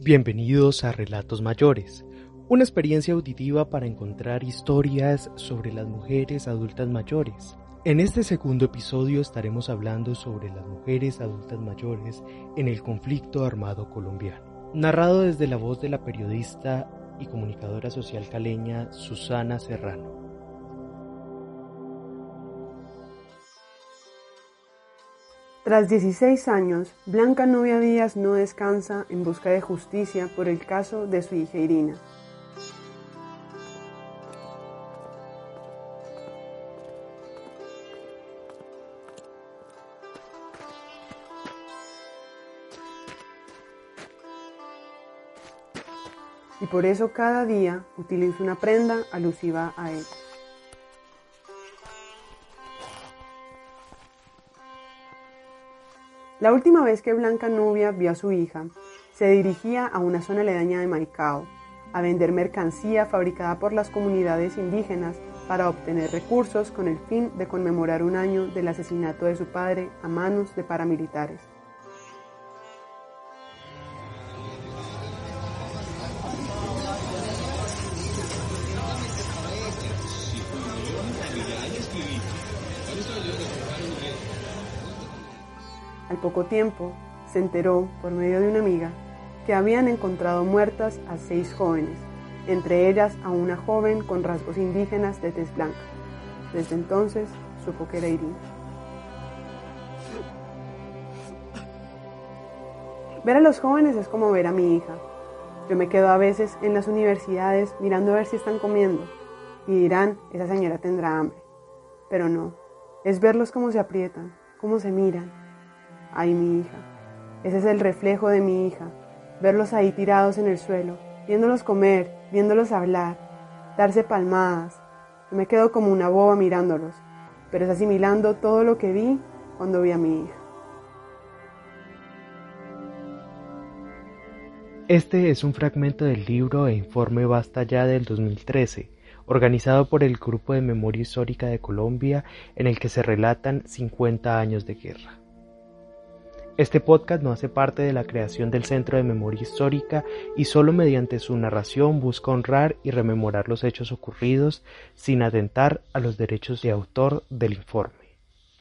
Bienvenidos a Relatos Mayores, una experiencia auditiva para encontrar historias sobre las mujeres adultas mayores. En este segundo episodio estaremos hablando sobre las mujeres adultas mayores en el conflicto armado colombiano, narrado desde la voz de la periodista y comunicadora social caleña Susana Serrano. Tras 16 años, Blanca Novia Díaz no descansa en busca de justicia por el caso de su hija Irina. Y por eso cada día utiliza una prenda alusiva a él. La última vez que Blanca Nubia vio a su hija, se dirigía a una zona aledaña de Maicao, a vender mercancía fabricada por las comunidades indígenas para obtener recursos con el fin de conmemorar un año del asesinato de su padre a manos de paramilitares. Al poco tiempo, se enteró, por medio de una amiga, que habían encontrado muertas a seis jóvenes, entre ellas a una joven con rasgos indígenas de tez blanca. Desde entonces supo que era Irina. Ver a los jóvenes es como ver a mi hija. Yo me quedo a veces en las universidades mirando a ver si están comiendo y dirán, esa señora tendrá hambre. Pero no, es verlos cómo se aprietan, cómo se miran, Ay, mi hija. Ese es el reflejo de mi hija. Verlos ahí tirados en el suelo, viéndolos comer, viéndolos hablar, darse palmadas. Me quedo como una boba mirándolos, pero es asimilando todo lo que vi cuando vi a mi hija. Este es un fragmento del libro e informe Basta ya del 2013, organizado por el Grupo de Memoria Histórica de Colombia, en el que se relatan 50 años de guerra. Este podcast no hace parte de la creación del Centro de Memoria Histórica y solo mediante su narración busca honrar y rememorar los hechos ocurridos sin atentar a los derechos de autor del informe.